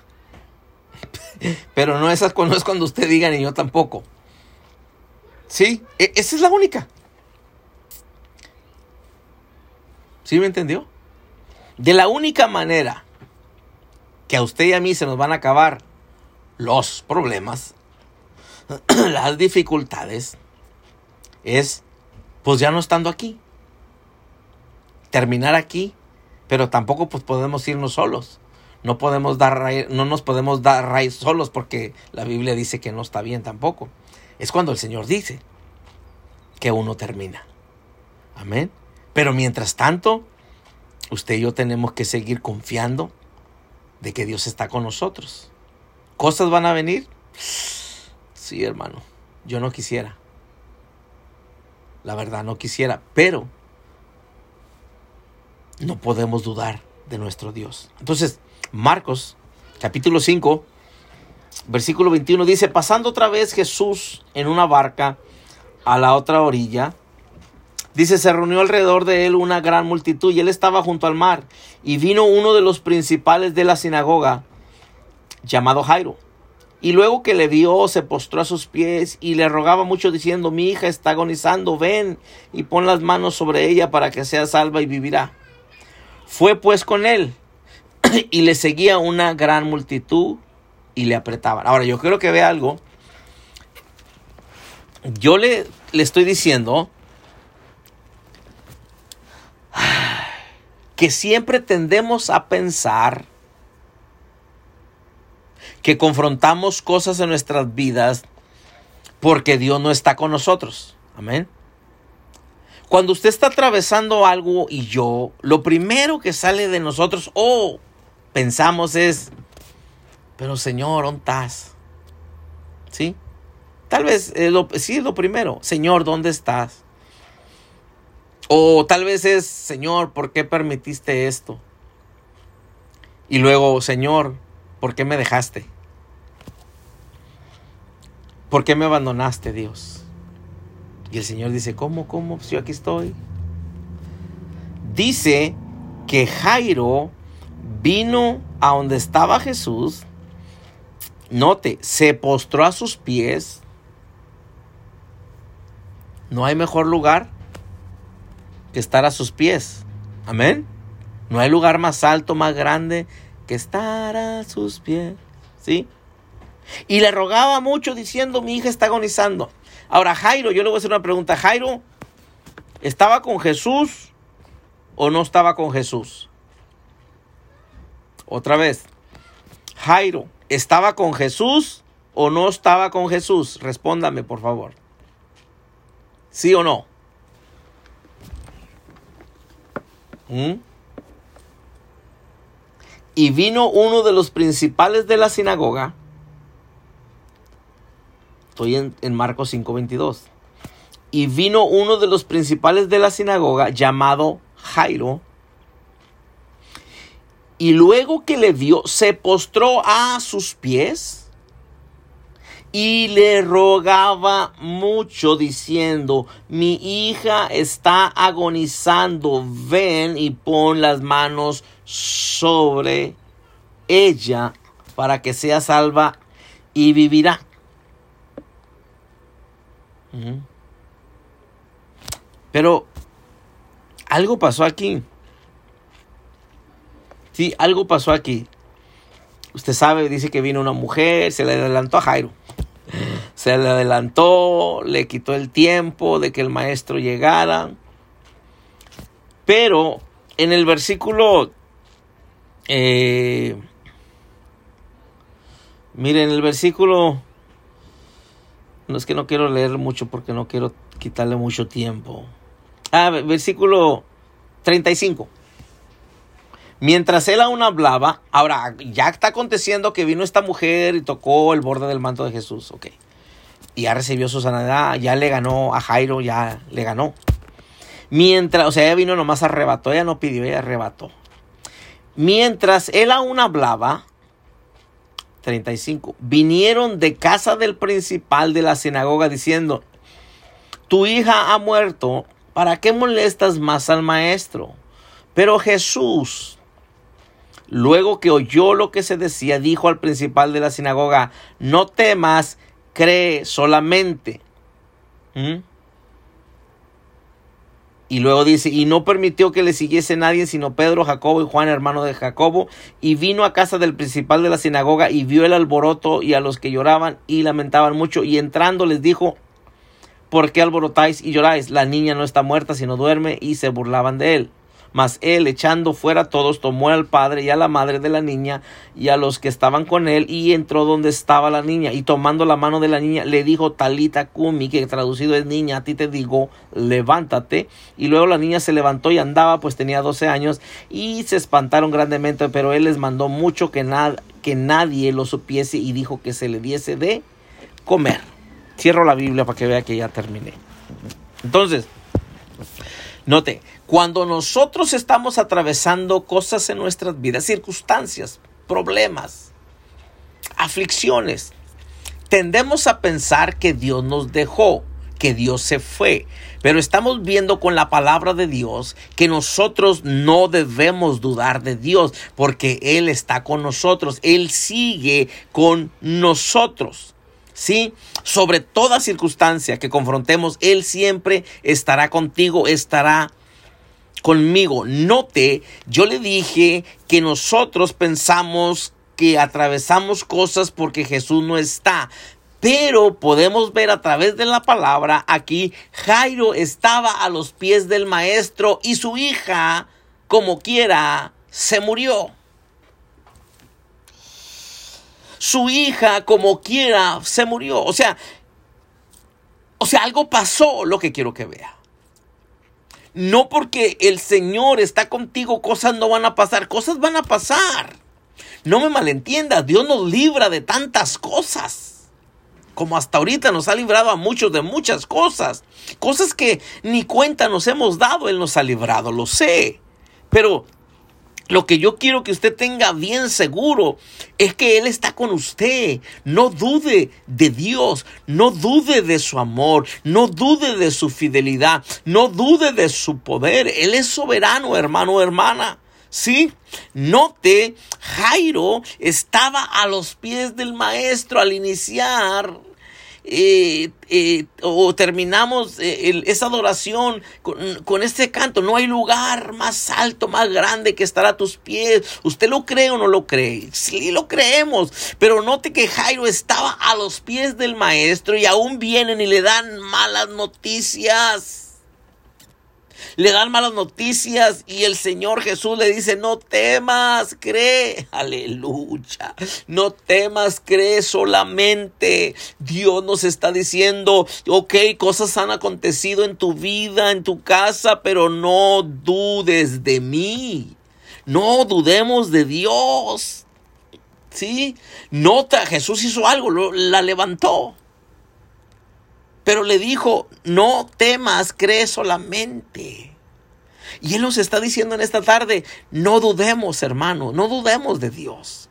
Pero no, es cuando, es cuando usted diga ni yo tampoco. Sí, e, esa es la única. ¿Sí me entendió? De la única manera que a usted y a mí se nos van a acabar los problemas, las dificultades, es pues ya no estando aquí. Terminar aquí, pero tampoco pues podemos irnos solos. No podemos dar no nos podemos dar raíz solos porque la Biblia dice que no está bien tampoco. Es cuando el Señor dice que uno termina. Amén. Pero mientras tanto, usted y yo tenemos que seguir confiando de que Dios está con nosotros. ¿Cosas van a venir? Sí, hermano, yo no quisiera. La verdad, no quisiera, pero no podemos dudar de nuestro Dios. Entonces, Marcos, capítulo 5, versículo 21 dice, pasando otra vez Jesús en una barca a la otra orilla, Dice, se reunió alrededor de él una gran multitud y él estaba junto al mar. Y vino uno de los principales de la sinagoga, llamado Jairo. Y luego que le vio, se postró a sus pies y le rogaba mucho diciendo, mi hija está agonizando, ven y pon las manos sobre ella para que sea salva y vivirá. Fue pues con él y le seguía una gran multitud y le apretaban. Ahora yo quiero que vea algo. Yo le, le estoy diciendo que siempre tendemos a pensar que confrontamos cosas en nuestras vidas porque Dios no está con nosotros. Amén. Cuando usted está atravesando algo y yo, lo primero que sale de nosotros o pensamos es, pero Señor, ¿dónde estás? ¿Sí? Tal vez lo, sí lo primero. Señor, ¿dónde estás? O tal vez es, Señor, ¿por qué permitiste esto? Y luego, Señor, ¿por qué me dejaste? ¿Por qué me abandonaste, Dios? Y el Señor dice, ¿cómo, cómo? Pues yo aquí estoy. Dice que Jairo vino a donde estaba Jesús. Note, se postró a sus pies. No hay mejor lugar que estar a sus pies. Amén. No hay lugar más alto, más grande que estar a sus pies. ¿Sí? Y le rogaba mucho diciendo, mi hija está agonizando. Ahora, Jairo, yo le voy a hacer una pregunta. Jairo, ¿estaba con Jesús o no estaba con Jesús? Otra vez. Jairo, ¿estaba con Jesús o no estaba con Jesús? Respóndame, por favor. ¿Sí o no? ¿Mm? Y vino uno de los principales de la sinagoga. Estoy en, en Marcos 5:22. Y vino uno de los principales de la sinagoga llamado Jairo. Y luego que le vio, se postró a sus pies y le rogaba mucho diciendo, mi hija está agonizando, ven y pon las manos sobre ella para que sea salva y vivirá. Pero algo pasó aquí. Sí, algo pasó aquí. Usted sabe, dice que vino una mujer, se le adelantó a Jairo se le adelantó, le quitó el tiempo de que el maestro llegara. Pero en el versículo, eh, miren, el versículo, no es que no quiero leer mucho porque no quiero quitarle mucho tiempo. Ah, versículo 35. Mientras él aún hablaba, ahora ya está aconteciendo que vino esta mujer y tocó el borde del manto de Jesús, ok. Y ya recibió su sanidad, ya le ganó a Jairo, ya le ganó. Mientras, o sea, ella vino nomás arrebató, ella no pidió, ella arrebató. Mientras él aún hablaba, 35, vinieron de casa del principal de la sinagoga diciendo, tu hija ha muerto, ¿para qué molestas más al maestro? Pero Jesús, Luego que oyó lo que se decía, dijo al principal de la sinagoga, no temas, cree solamente. ¿Mm? Y luego dice, y no permitió que le siguiese nadie sino Pedro, Jacobo y Juan, hermano de Jacobo, y vino a casa del principal de la sinagoga y vio el alboroto y a los que lloraban y lamentaban mucho, y entrando les dijo, ¿por qué alborotáis y lloráis? La niña no está muerta, sino duerme, y se burlaban de él. Mas él, echando fuera a todos, tomó al padre y a la madre de la niña y a los que estaban con él y entró donde estaba la niña. Y tomando la mano de la niña, le dijo Talita Kumi, que traducido es niña, a ti te digo, levántate. Y luego la niña se levantó y andaba, pues tenía 12 años, y se espantaron grandemente, pero él les mandó mucho que, que nadie lo supiese y dijo que se le diese de comer. Cierro la Biblia para que vea que ya terminé. Entonces, note, cuando nosotros estamos atravesando cosas en nuestras vidas, circunstancias, problemas, aflicciones, tendemos a pensar que Dios nos dejó, que Dios se fue. Pero estamos viendo con la palabra de Dios que nosotros no debemos dudar de Dios porque Él está con nosotros. Él sigue con nosotros. ¿sí? Sobre toda circunstancia que confrontemos, Él siempre estará contigo, estará conmigo. Note, yo le dije que nosotros pensamos que atravesamos cosas porque Jesús no está. Pero podemos ver a través de la palabra aquí, Jairo estaba a los pies del maestro y su hija, como quiera, se murió su hija como quiera se murió. O sea, o sea, algo pasó lo que quiero que vea. No porque el Señor está contigo, cosas no van a pasar, cosas van a pasar. No me malentiendas, Dios nos libra de tantas cosas. Como hasta ahorita nos ha librado a muchos de muchas cosas. Cosas que ni cuenta nos hemos dado, Él nos ha librado, lo sé. Pero lo que yo quiero que usted tenga bien seguro es que Él está con usted. No dude de Dios, no dude de su amor, no dude de su fidelidad, no dude de su poder. Él es soberano, hermano hermana. ¿Sí? Note, Jairo estaba a los pies del maestro al iniciar eh, eh, o terminamos eh, esa adoración con, con, este canto. No hay lugar más alto, más grande que estar a tus pies. ¿Usted lo cree o no lo cree? Sí lo creemos. Pero note que Jairo estaba a los pies del maestro y aún vienen y le dan malas noticias le dan malas noticias y el Señor Jesús le dice, no temas, cree, aleluya, no temas, cree solamente. Dios nos está diciendo, ok, cosas han acontecido en tu vida, en tu casa, pero no dudes de mí, no dudemos de Dios. ¿Sí? Nota, Jesús hizo algo, la levantó. Pero le dijo, no temas, cree solamente. Y Él nos está diciendo en esta tarde, no dudemos, hermano, no dudemos de Dios.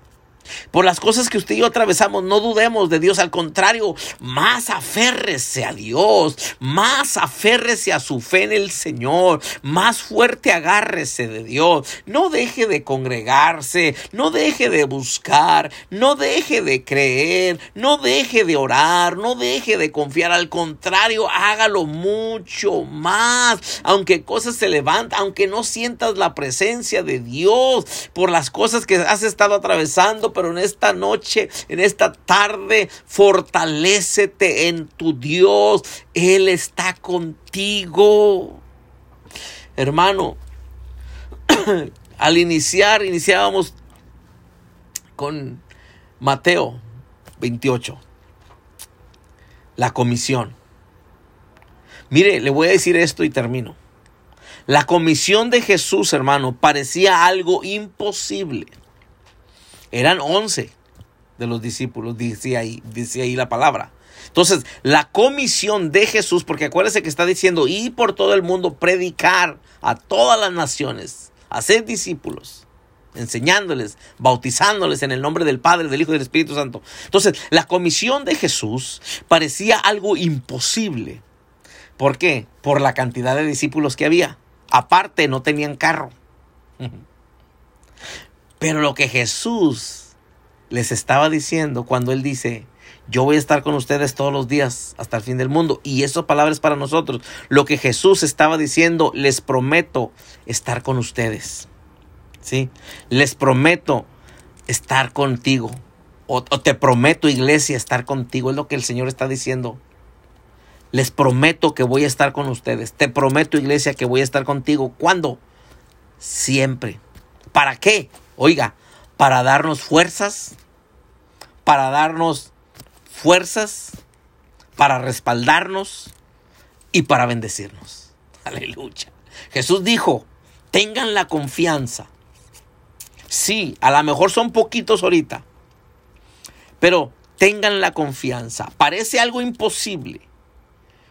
Por las cosas que usted y yo atravesamos, no dudemos de Dios. Al contrario, más aférrese a Dios, más aférrese a su fe en el Señor, más fuerte agárrese de Dios. No deje de congregarse, no deje de buscar, no deje de creer, no deje de orar, no deje de confiar. Al contrario, hágalo mucho más. Aunque cosas se levantan, aunque no sientas la presencia de Dios por las cosas que has estado atravesando, pero en esta noche, en esta tarde, fortalécete en tu Dios. Él está contigo. Hermano, al iniciar, iniciábamos con Mateo 28, la comisión. Mire, le voy a decir esto y termino. La comisión de Jesús, hermano, parecía algo imposible. Eran once de los discípulos, dice ahí, ahí la palabra. Entonces, la comisión de Jesús, porque acuérdese que está diciendo, y por todo el mundo predicar a todas las naciones, hacer discípulos, enseñándoles, bautizándoles en el nombre del Padre, del Hijo y del Espíritu Santo. Entonces, la comisión de Jesús parecía algo imposible. ¿Por qué? Por la cantidad de discípulos que había. Aparte, no tenían carro. Pero lo que Jesús les estaba diciendo cuando Él dice, yo voy a estar con ustedes todos los días hasta el fin del mundo. Y esas palabras para nosotros. Lo que Jesús estaba diciendo, les prometo estar con ustedes. ¿Sí? Les prometo estar contigo. O, te prometo, iglesia, estar contigo. Es lo que el Señor está diciendo. Les prometo que voy a estar con ustedes. Te prometo, iglesia, que voy a estar contigo. ¿Cuándo? Siempre. ¿Para qué? Oiga, para darnos fuerzas, para darnos fuerzas, para respaldarnos y para bendecirnos. Aleluya. Jesús dijo, tengan la confianza. Sí, a lo mejor son poquitos ahorita, pero tengan la confianza. Parece algo imposible,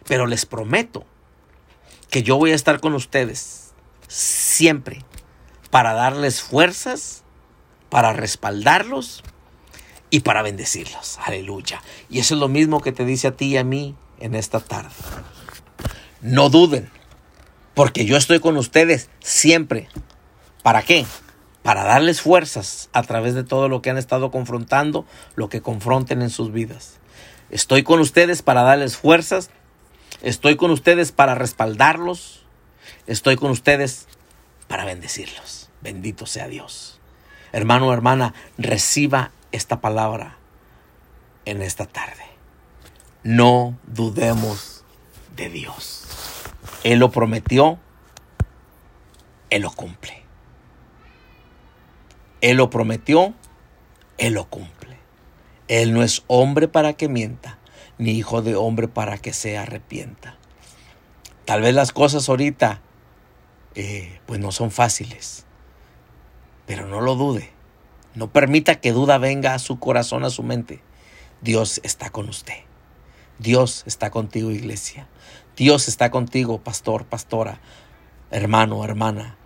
pero les prometo que yo voy a estar con ustedes siempre para darles fuerzas, para respaldarlos y para bendecirlos. Aleluya. Y eso es lo mismo que te dice a ti y a mí en esta tarde. No duden, porque yo estoy con ustedes siempre. ¿Para qué? Para darles fuerzas a través de todo lo que han estado confrontando, lo que confronten en sus vidas. Estoy con ustedes para darles fuerzas. Estoy con ustedes para respaldarlos. Estoy con ustedes para bendecirlos. Bendito sea Dios. Hermano hermana, reciba esta palabra en esta tarde. No dudemos de Dios. Él lo prometió, Él lo cumple. Él lo prometió, Él lo cumple. Él no es hombre para que mienta, ni hijo de hombre para que se arrepienta. Tal vez las cosas ahorita eh, pues no son fáciles, pero no lo dude. No permita que duda venga a su corazón, a su mente. Dios está con usted. Dios está contigo, iglesia. Dios está contigo, pastor, pastora, hermano, hermana.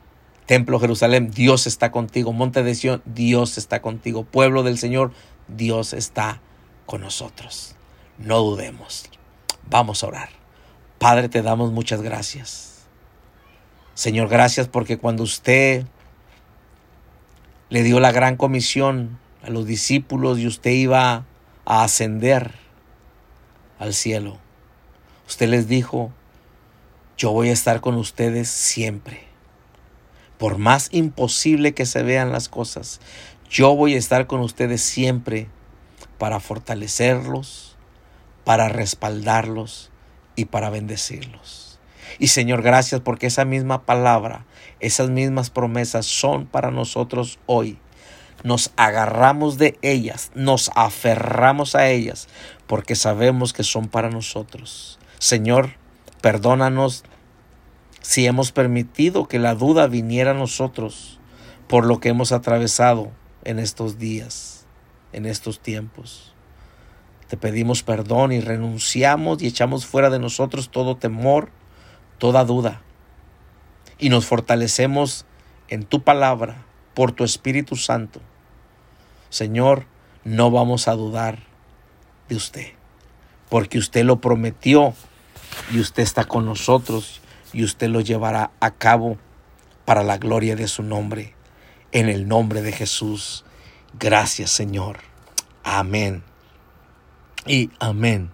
Templo Jerusalén, Dios está contigo. Monte de Sion, Dios está contigo. Pueblo del Señor, Dios está con nosotros. No dudemos. Vamos a orar. Padre, te damos muchas gracias. Señor, gracias porque cuando usted le dio la gran comisión a los discípulos y usted iba a ascender al cielo. Usted les dijo, yo voy a estar con ustedes siempre. Por más imposible que se vean las cosas, yo voy a estar con ustedes siempre para fortalecerlos, para respaldarlos y para bendecirlos. Y Señor, gracias porque esa misma palabra, esas mismas promesas son para nosotros hoy nos agarramos de ellas, nos aferramos a ellas, porque sabemos que son para nosotros. Señor, perdónanos si hemos permitido que la duda viniera a nosotros por lo que hemos atravesado en estos días, en estos tiempos. Te pedimos perdón y renunciamos y echamos fuera de nosotros todo temor, toda duda. Y nos fortalecemos en tu palabra por tu Espíritu Santo. Señor, no vamos a dudar de usted, porque usted lo prometió y usted está con nosotros y usted lo llevará a cabo para la gloria de su nombre. En el nombre de Jesús. Gracias, Señor. Amén. Y amén.